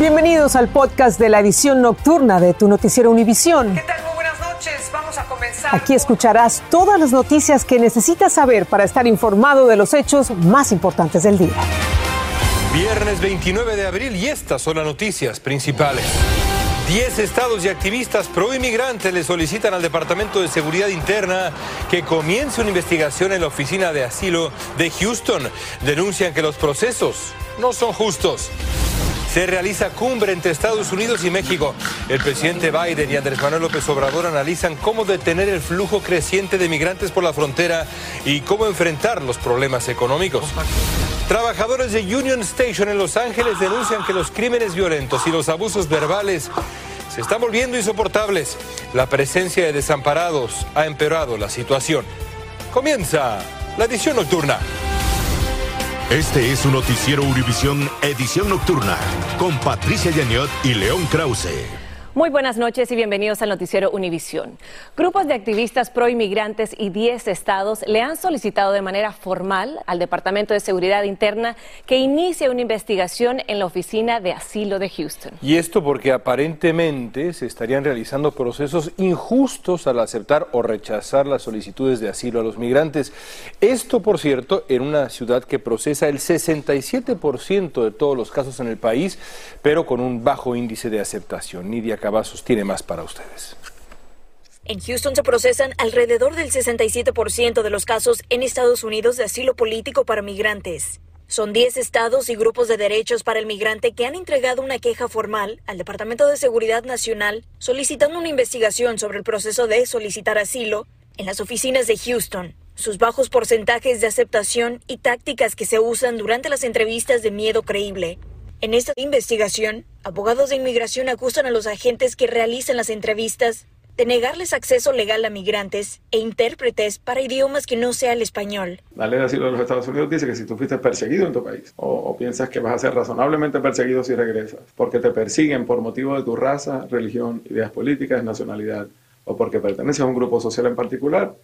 Bienvenidos al podcast de la edición nocturna de tu noticiero Univisión. ¿Qué tal? Muy buenas noches. Vamos a comenzar. Aquí escucharás todas las noticias que necesitas saber para estar informado de los hechos más importantes del día. Viernes 29 de abril y estas son las noticias principales. Diez estados y activistas pro-inmigrantes le solicitan al Departamento de Seguridad Interna que comience una investigación en la oficina de asilo de Houston. Denuncian que los procesos no son justos. Se realiza cumbre entre Estados Unidos y México. El presidente Biden y Andrés Manuel López Obrador analizan cómo detener el flujo creciente de migrantes por la frontera y cómo enfrentar los problemas económicos. Trabajadores de Union Station en Los Ángeles denuncian que los crímenes violentos y los abusos verbales se están volviendo insoportables. La presencia de desamparados ha empeorado la situación. Comienza la edición nocturna. Este es su noticiero Univisión Edición Nocturna con Patricia Yaniot y León Krause. Muy buenas noches y bienvenidos al noticiero Univisión. Grupos de activistas pro inmigrantes y 10 estados le han solicitado de manera formal al Departamento de Seguridad Interna que inicie una investigación en la oficina de asilo de Houston. Y esto porque aparentemente se estarían realizando procesos injustos al aceptar o rechazar las solicitudes de asilo a los migrantes. Esto, por cierto, en una ciudad que procesa el 67% de todos los casos en el país, pero con un bajo índice de aceptación. Nidia Cavazos tiene más para ustedes. En Houston se procesan alrededor del 67% de los casos en Estados Unidos de asilo político para migrantes. Son 10 estados y grupos de derechos para el migrante que han entregado una queja formal al Departamento de Seguridad Nacional solicitando una investigación sobre el proceso de solicitar asilo en las oficinas de Houston, sus bajos porcentajes de aceptación y tácticas que se usan durante las entrevistas de miedo creíble en esta investigación, abogados de inmigración acusan a los agentes que realizan las entrevistas de negarles acceso legal a migrantes e intérpretes para idiomas que no sea el español. La ley de asilo de los Estados Unidos dice que si tú fuiste perseguido en tu país o, o, piensas que vas a ser razonablemente perseguido si regresas, porque te persiguen por motivo de tu raza, religión, ideas políticas, nacionalidad o porque perteneces a un grupo social en particular,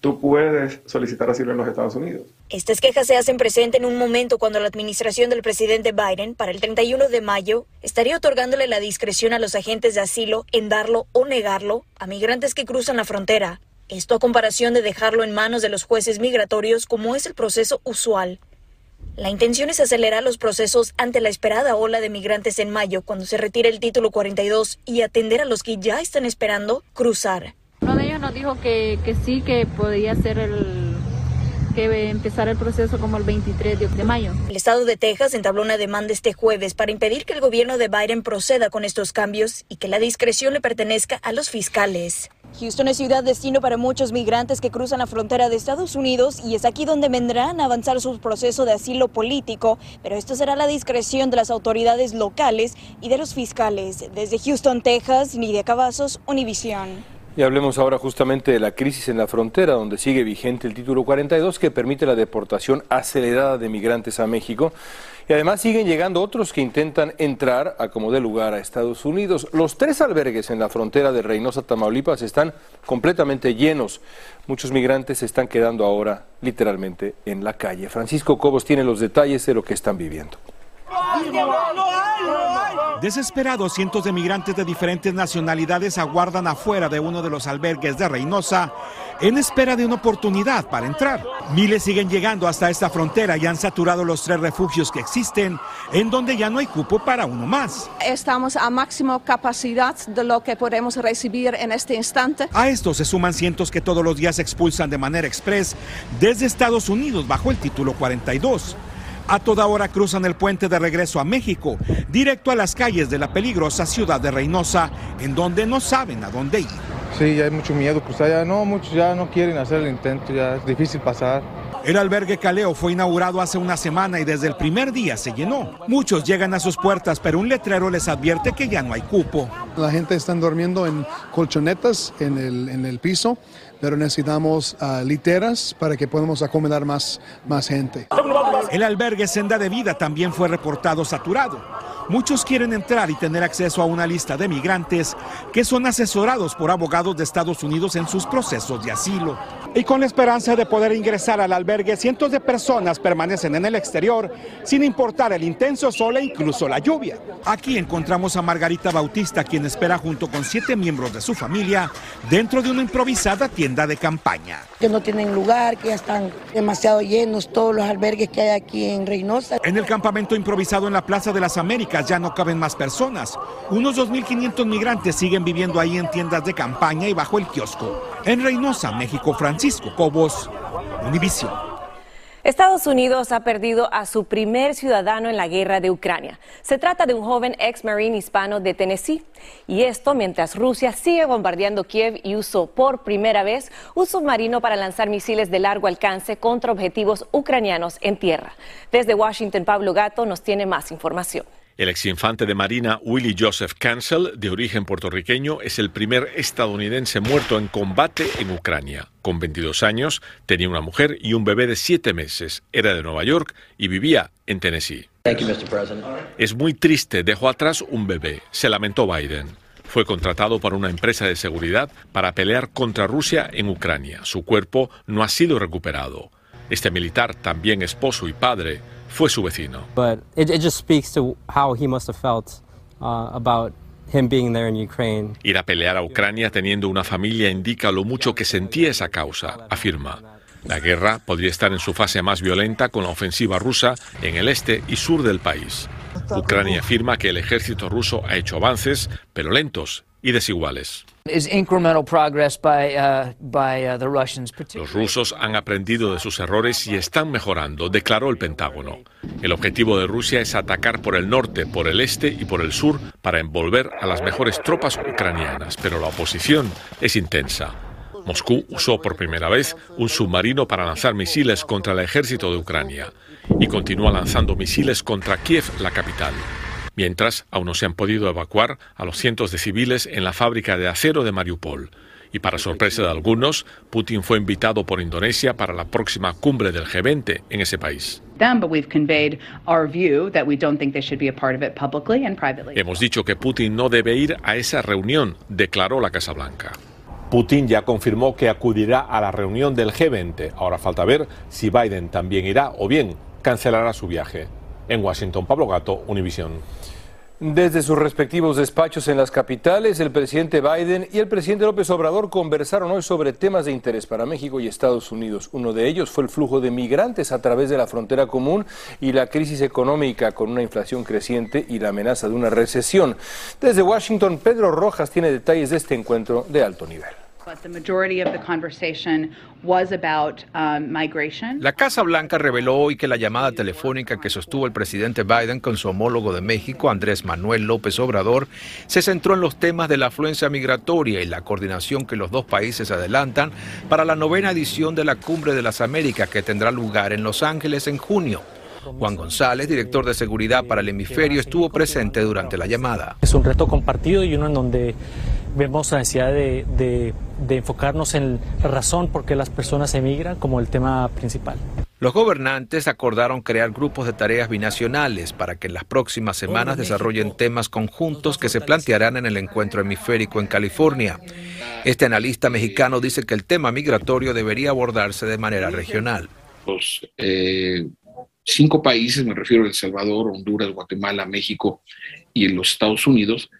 tú puedes solicitar asilo en los Estados Unidos. Estas quejas se hacen presente en un momento cuando la administración del presidente Biden, para el 31 de mayo, estaría otorgándole la discreción a los agentes de asilo en darlo o negarlo a migrantes que cruzan la frontera. Esto a comparación de dejarlo en manos de los jueces migratorios como es el proceso usual. La intención es acelerar los procesos ante la esperada ola de migrantes en mayo, cuando se retire el título 42 y atender a los que ya están esperando cruzar. Nos dijo que, que sí, que podía ser el que empezar el proceso como el 23 de, de, mayo. El estado de Texas entabló una demanda este jueves para impedir que el gobierno de Biden proceda con estos cambios y que la discreción le pertenezca a los fiscales. Houston es ciudad destino para muchos migrantes que cruzan la frontera de Estados Unidos y es aquí donde vendrán a avanzar su proceso de asilo político, pero esto será la discreción de las autoridades locales y de los fiscales. Desde Houston, Texas, Nidia Cavazos, Univisión. Y hablemos ahora justamente de la crisis en la frontera, donde sigue vigente el título 42 que permite la deportación acelerada de migrantes a México. Y además siguen llegando otros que intentan entrar a como de lugar a Estados Unidos. Los tres albergues en la frontera de Reynosa, Tamaulipas, están completamente llenos. Muchos migrantes se están quedando ahora literalmente en la calle. Francisco Cobos tiene los detalles de lo que están viviendo. Desesperados, cientos de migrantes de diferentes nacionalidades aguardan afuera de uno de los albergues de Reynosa en espera de una oportunidad para entrar. Miles siguen llegando hasta esta frontera y han saturado los tres refugios que existen, en donde ya no hay cupo para uno más. Estamos a máxima capacidad de lo que podemos recibir en este instante. A esto se suman cientos que todos los días expulsan de manera express desde Estados Unidos bajo el título 42. A toda hora cruzan el puente de regreso a México, directo a las calles de la peligrosa ciudad de Reynosa, en donde no saben a dónde ir. Sí, ya hay mucho miedo cruzar, ya no, muchos ya no quieren hacer el intento, ya es difícil pasar. El albergue Caleo fue inaugurado hace una semana y desde el primer día se llenó. Muchos llegan a sus puertas, pero un letrero les advierte que ya no hay cupo. La gente está durmiendo en colchonetas en el, en el piso pero necesitamos uh, literas para que podamos acomodar más, más gente. El albergue Senda de Vida también fue reportado saturado. Muchos quieren entrar y tener acceso a una lista de migrantes que son asesorados por abogados de Estados Unidos en sus procesos de asilo. Y con la esperanza de poder ingresar al albergue, cientos de personas permanecen en el exterior sin importar el intenso sol e incluso la lluvia. Aquí encontramos a Margarita Bautista, quien espera junto con siete miembros de su familia dentro de una improvisada tienda de campaña. Que no tienen lugar, que ya están demasiado llenos todos los albergues que hay aquí en Reynosa. En el campamento improvisado en la Plaza de las Américas ya no caben más personas. Unos 2.500 migrantes siguen viviendo ahí en tiendas de campaña y bajo el kiosco. En Reynosa, México, Francisco Cobos, Univision. Estados Unidos ha perdido a su primer ciudadano en la guerra de Ucrania. Se trata de un joven ex marine hispano de Tennessee. Y esto mientras Rusia sigue bombardeando Kiev y usó por primera vez un submarino para lanzar misiles de largo alcance contra objetivos ucranianos en tierra. Desde Washington, Pablo Gato nos tiene más información. El exinfante de Marina Willie Joseph Cancel, de origen puertorriqueño, es el primer estadounidense muerto en combate en Ucrania. Con 22 años, tenía una mujer y un bebé de 7 meses. Era de Nueva York y vivía en Tennessee. Es muy triste, dejó atrás un bebé, se lamentó Biden. Fue contratado por una empresa de seguridad para pelear contra Rusia en Ucrania. Su cuerpo no ha sido recuperado. Este militar, también esposo y padre, fue su vecino. But it, it just speaks to how he must have felt uh, about him being there in Ukraine. Ir a pelear a Ucrania teniendo una familia indica lo mucho que sentía esa causa, afirma. La guerra podría estar en su fase más violenta con la ofensiva rusa en el este y sur del país. Ucrania afirma que el ejército ruso ha hecho avances, pero lentos y desiguales. Los rusos han aprendido de sus errores y están mejorando, declaró el Pentágono. El objetivo de Rusia es atacar por el norte, por el este y por el sur para envolver a las mejores tropas ucranianas, pero la oposición es intensa. Moscú usó por primera vez un submarino para lanzar misiles contra el ejército de Ucrania y continúa lanzando misiles contra Kiev, la capital mientras aún no se han podido evacuar a los cientos de civiles en la fábrica de acero de Mariupol. Y para sorpresa de algunos, Putin fue invitado por Indonesia para la próxima cumbre del G20 en ese país. Hemos dicho que Putin no debe ir a esa reunión, declaró la Casa Blanca. Putin ya confirmó que acudirá a la reunión del G20. Ahora falta ver si Biden también irá o bien cancelará su viaje. En Washington, Pablo Gato, Univisión. Desde sus respectivos despachos en las capitales, el presidente Biden y el presidente López Obrador conversaron hoy sobre temas de interés para México y Estados Unidos. Uno de ellos fue el flujo de migrantes a través de la frontera común y la crisis económica con una inflación creciente y la amenaza de una recesión. Desde Washington, Pedro Rojas tiene detalles de este encuentro de alto nivel. La Casa Blanca reveló hoy que la llamada telefónica que sostuvo el presidente Biden con su homólogo de México, Andrés Manuel López Obrador, se centró en los temas de la afluencia migratoria y la coordinación que los dos países adelantan para la novena edición de la Cumbre de las Américas que tendrá lugar en Los Ángeles en junio. Juan González, director de seguridad para el hemisferio, estuvo presente durante la llamada. Es un reto compartido y uno en donde vemos la necesidad de, enfocarnos en la razón por qué las personas emigran como el tema principal. Los gobernantes acordaron crear grupos de tareas binacionales para que en las próximas semanas desarrollen temas conjuntos que se plantearán en el encuentro hemisférico en California. Este analista mexicano dice que el tema migratorio debería abordarse de manera regional. Los eh, cinco países, me refiero a El Salvador, Honduras, Guatemala, México y en los Estados Unidos,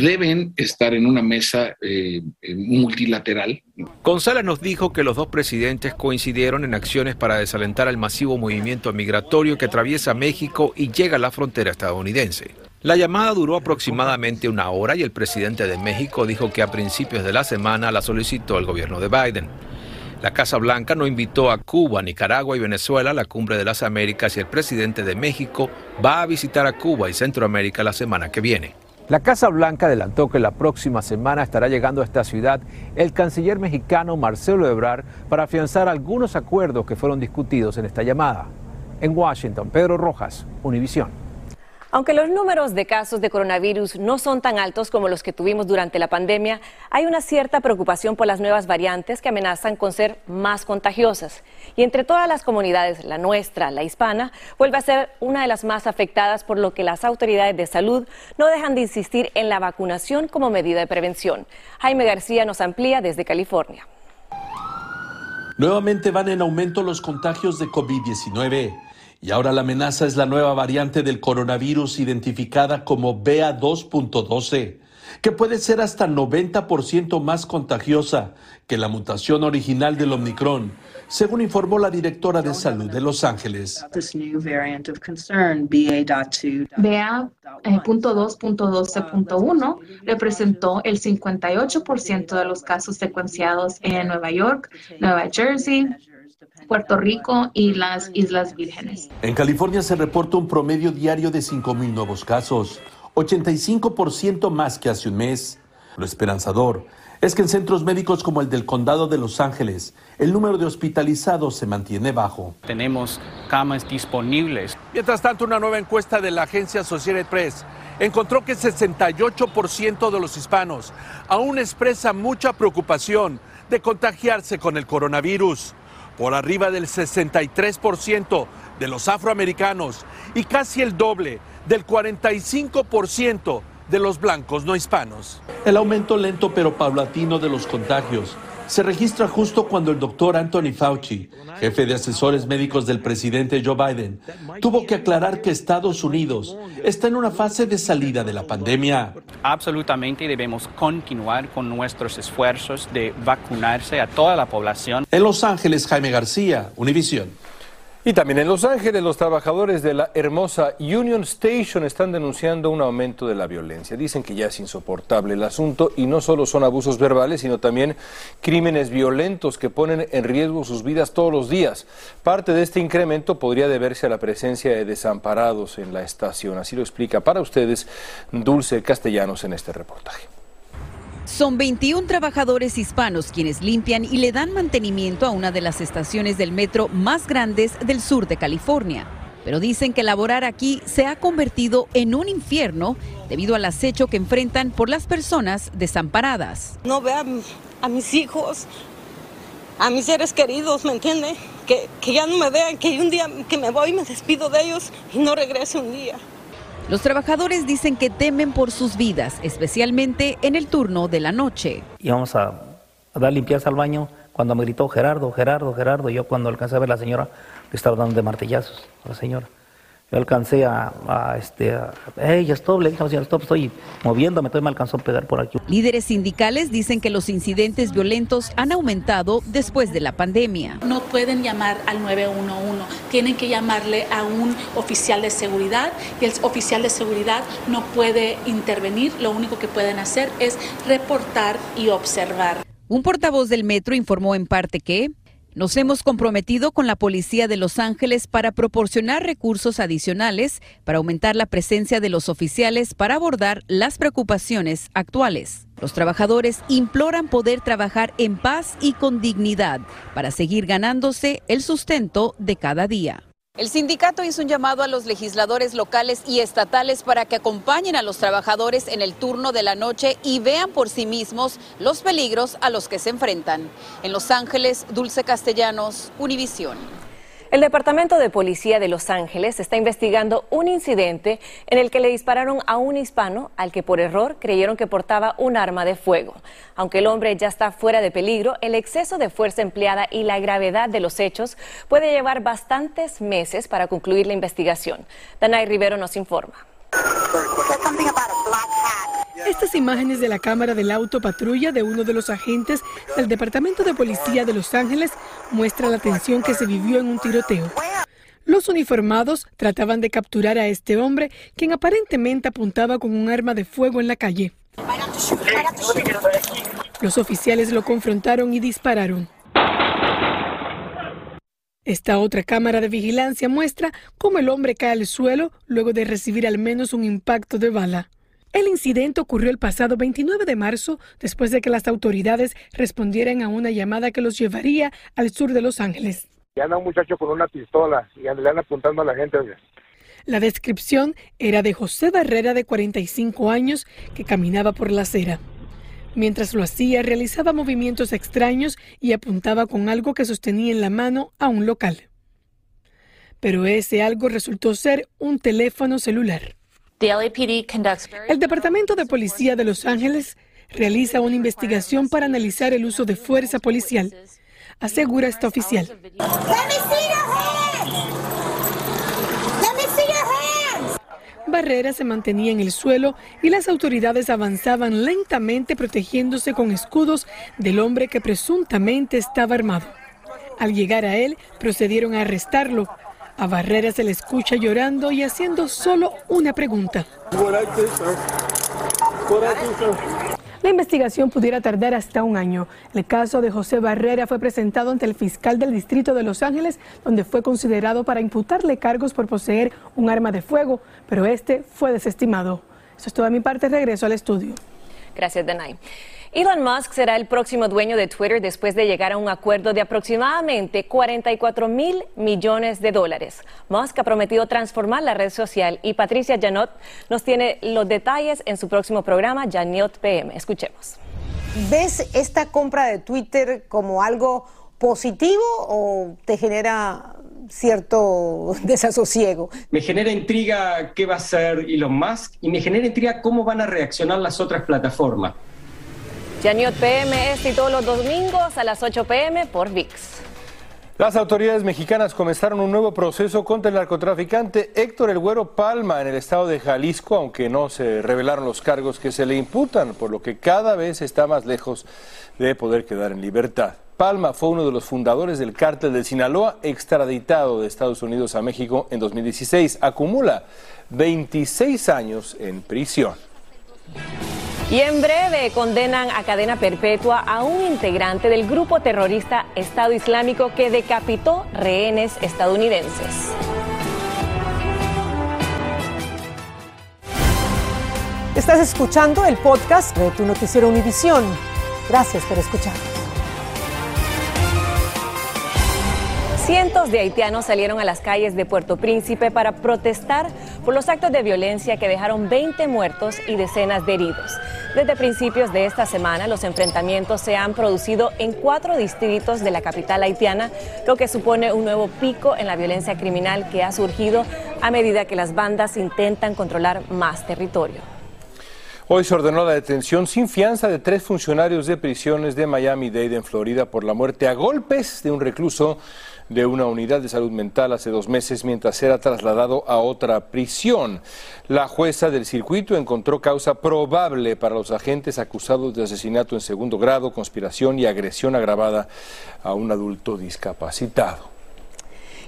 deben estar en una mesa eh, multilateral. González nos dijo que los dos presidentes coincidieron en acciones para desalentar el masivo movimiento migratorio que atraviesa México y llega a la frontera estadounidense. La llamada duró aproximadamente una hora y el presidente de México dijo que a principios de la semana la solicitó el gobierno de Biden. La Casa Blanca no invitó a Cuba, Nicaragua y Venezuela a la Cumbre de las Américas y el presidente de México va a visitar a Cuba y Centroamérica la semana que viene. La Casa Blanca adelantó que la próxima semana estará llegando a esta ciudad el canciller mexicano Marcelo Ebrard para afianzar algunos acuerdos que fueron discutidos en esta llamada. En Washington, Pedro Rojas, Univisión. Aunque los números de casos de coronavirus no son tan altos como los que tuvimos durante la pandemia, hay una cierta preocupación por las nuevas variantes que amenazan con ser más contagiosas. Y entre todas las comunidades, la nuestra, la hispana, vuelve a ser una de las más afectadas, por lo que las autoridades de salud no dejan de insistir en la vacunación como medida de prevención. Jaime García nos amplía desde California. Nuevamente van en aumento los contagios de COVID-19. Y ahora la amenaza es la nueva variante del coronavirus identificada como BA2.12, que puede ser hasta 90% más contagiosa que la mutación original del Omicron, según informó la directora de salud de Los Ángeles. BA.2.12.1 representó el 58% de los casos secuenciados en Nueva York, Nueva Jersey, Puerto Rico y las Islas Vírgenes. En California se reporta un promedio diario de 5.000 nuevos casos, 85% más que hace un mes. Lo esperanzador es que en centros médicos como el del condado de Los Ángeles, el número de hospitalizados se mantiene bajo. Tenemos camas disponibles. Mientras tanto, una nueva encuesta de la agencia Associated Press encontró que 68% de los hispanos aún expresa mucha preocupación de contagiarse con el coronavirus por arriba del 63% de los afroamericanos y casi el doble del 45% de los blancos no hispanos. El aumento lento pero paulatino de los contagios se registra justo cuando el doctor Anthony Fauci, jefe de asesores médicos del presidente Joe Biden, tuvo que aclarar que Estados Unidos está en una fase de salida de la pandemia. Absolutamente debemos continuar con nuestros esfuerzos de vacunarse a toda la población. En Los Ángeles, Jaime García, Univisión. Y también en Los Ángeles, los trabajadores de la hermosa Union Station están denunciando un aumento de la violencia. Dicen que ya es insoportable el asunto y no solo son abusos verbales, sino también crímenes violentos que ponen en riesgo sus vidas todos los días. Parte de este incremento podría deberse a la presencia de desamparados en la estación. Así lo explica para ustedes Dulce Castellanos en este reportaje. Son 21 trabajadores hispanos quienes limpian y le dan mantenimiento a una de las estaciones del metro más grandes del sur de California. Pero dicen que laborar aquí se ha convertido en un infierno debido al acecho que enfrentan por las personas desamparadas. No vean a mis hijos, a mis seres queridos, ¿me entiende? Que, que ya no me vean, que un día que me voy me despido de ellos y no regrese un día. Los trabajadores dicen que temen por sus vidas, especialmente en el turno de la noche. Íbamos a, a dar limpieza al baño cuando me gritó Gerardo, Gerardo, Gerardo. Yo cuando alcancé a ver a la señora, le estaba dando de martillazos a la señora. Yo alcancé a, a este, a, hey, stop, le dije, señor, stop, estoy moviéndome, todavía me alcanzó a pegar por aquí. Líderes sindicales dicen que los incidentes violentos han aumentado después de la pandemia. No pueden llamar al 911, tienen que llamarle a un oficial de seguridad y el oficial de seguridad no puede intervenir, lo único que pueden hacer es reportar y observar. Un portavoz del metro informó en parte que nos hemos comprometido con la Policía de Los Ángeles para proporcionar recursos adicionales para aumentar la presencia de los oficiales para abordar las preocupaciones actuales. Los trabajadores imploran poder trabajar en paz y con dignidad para seguir ganándose el sustento de cada día. El sindicato hizo un llamado a los legisladores locales y estatales para que acompañen a los trabajadores en el turno de la noche y vean por sí mismos los peligros a los que se enfrentan. En Los Ángeles, Dulce Castellanos, Univisión. El Departamento de Policía de Los Ángeles está investigando un incidente en el que le dispararon a un hispano al que por error creyeron que portaba un arma de fuego. Aunque el hombre ya está fuera de peligro, el exceso de fuerza empleada y la gravedad de los hechos puede llevar bastantes meses para concluir la investigación. Danay Rivero nos informa. Estas imágenes de la cámara del auto patrulla de uno de los agentes del Departamento de Policía de Los Ángeles muestra la tensión que se vivió en un tiroteo. Los uniformados trataban de capturar a este hombre, quien aparentemente apuntaba con un arma de fuego en la calle. Los oficiales lo confrontaron y dispararon. Esta otra cámara de vigilancia muestra cómo el hombre cae al suelo luego de recibir al menos un impacto de bala. El incidente ocurrió el pasado 29 de marzo después de que las autoridades respondieran a una llamada que los llevaría al sur de Los Ángeles. Y anda un muchacho con una pistola y le andan apuntando a la gente. La descripción era de José Barrera de 45 años que caminaba por la acera. Mientras lo hacía, realizaba movimientos extraños y apuntaba con algo que sostenía en la mano a un local. Pero ese algo resultó ser un teléfono celular. El Departamento de Policía de Los Ángeles realiza una investigación para analizar el uso de fuerza policial, asegura esta oficial. Barrera se mantenía en el suelo y las autoridades avanzaban lentamente protegiéndose con escudos del hombre que presuntamente estaba armado. Al llegar a él, procedieron a arrestarlo. A Barrera se le escucha llorando y haciendo solo una pregunta. La investigación pudiera tardar hasta un año. El caso de José Barrera fue presentado ante el fiscal del Distrito de Los Ángeles, donde fue considerado para imputarle cargos por poseer un arma de fuego, pero este fue desestimado. Eso es toda mi parte. Regreso al estudio. Gracias, Denay. Elon Musk será el próximo dueño de Twitter después de llegar a un acuerdo de aproximadamente 44 mil millones de dólares. Musk ha prometido transformar la red social y Patricia Janot nos tiene los detalles en su próximo programa, Janot PM. Escuchemos. ¿Ves esta compra de Twitter como algo positivo o te genera cierto desasosiego. Me genera intriga qué va a hacer Elon Musk y me genera intriga cómo van a reaccionar las otras plataformas. Janiot PM es y todos los domingos a las 8 pm por VIX. Las autoridades mexicanas comenzaron un nuevo proceso contra el narcotraficante Héctor El Güero Palma en el estado de Jalisco, aunque no se revelaron los cargos que se le imputan, por lo que cada vez está más lejos de poder quedar en libertad. Palma fue uno de los fundadores del cártel de Sinaloa, extraditado de Estados Unidos a México en 2016. Acumula 26 años en prisión. Y en breve condenan a cadena perpetua a un integrante del grupo terrorista Estado Islámico que decapitó rehenes estadounidenses. Estás escuchando el podcast de tu noticiero Univisión. Gracias por escuchar. Cientos de haitianos salieron a las calles de Puerto Príncipe para protestar por los actos de violencia que dejaron 20 muertos y decenas de heridos. Desde principios de esta semana, los enfrentamientos se han producido en cuatro distritos de la capital haitiana, lo que supone un nuevo pico en la violencia criminal que ha surgido a medida que las bandas intentan controlar más territorio. Hoy se ordenó la detención sin fianza de tres funcionarios de prisiones de Miami-Dade en Florida por la muerte a golpes de un recluso de una unidad de salud mental hace dos meses mientras era trasladado a otra prisión. La jueza del circuito encontró causa probable para los agentes acusados de asesinato en segundo grado, conspiración y agresión agravada a un adulto discapacitado.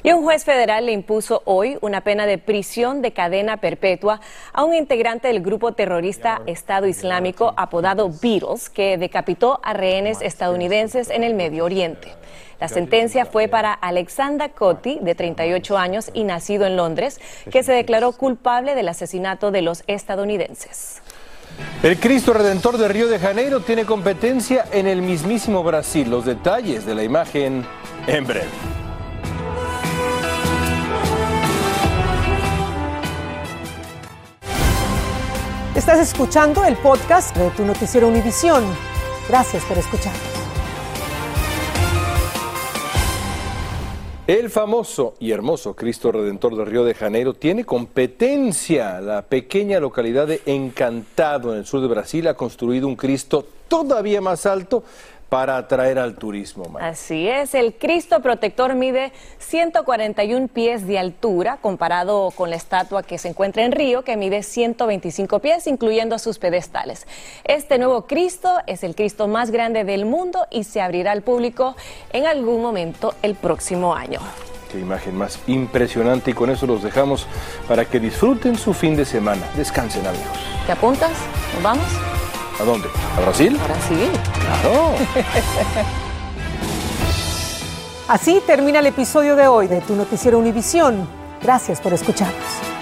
Y un juez federal le impuso hoy una pena de prisión de cadena perpetua a un integrante del grupo terrorista Estado Islámico apodado Beatles, que decapitó a rehenes estadounidenses en el Medio Oriente. La sentencia fue para Alexander Cotti, de 38 años y nacido en Londres, que se declaró culpable del asesinato de los estadounidenses. El Cristo Redentor de Río de Janeiro tiene competencia en el mismísimo Brasil. Los detalles de la imagen en breve. Estás escuchando el podcast de tu noticiero Univisión. Gracias por escucharnos. El famoso y hermoso Cristo Redentor de Río de Janeiro tiene competencia. La pequeña localidad de Encantado en el sur de Brasil ha construido un Cristo todavía más alto para atraer al turismo. Así es, el Cristo Protector mide 141 pies de altura comparado con la estatua que se encuentra en Río que mide 125 pies incluyendo sus pedestales. Este nuevo Cristo es el Cristo más grande del mundo y se abrirá al público en algún momento el próximo año. Qué imagen más impresionante y con eso los dejamos para que disfruten su fin de semana. Descansen amigos. ¿Te apuntas? ¿Nos vamos? ¿A dónde? ¿A Brasil? A Brasil. Claro. Así termina el episodio de hoy de Tu Noticiero Univisión. Gracias por escucharnos.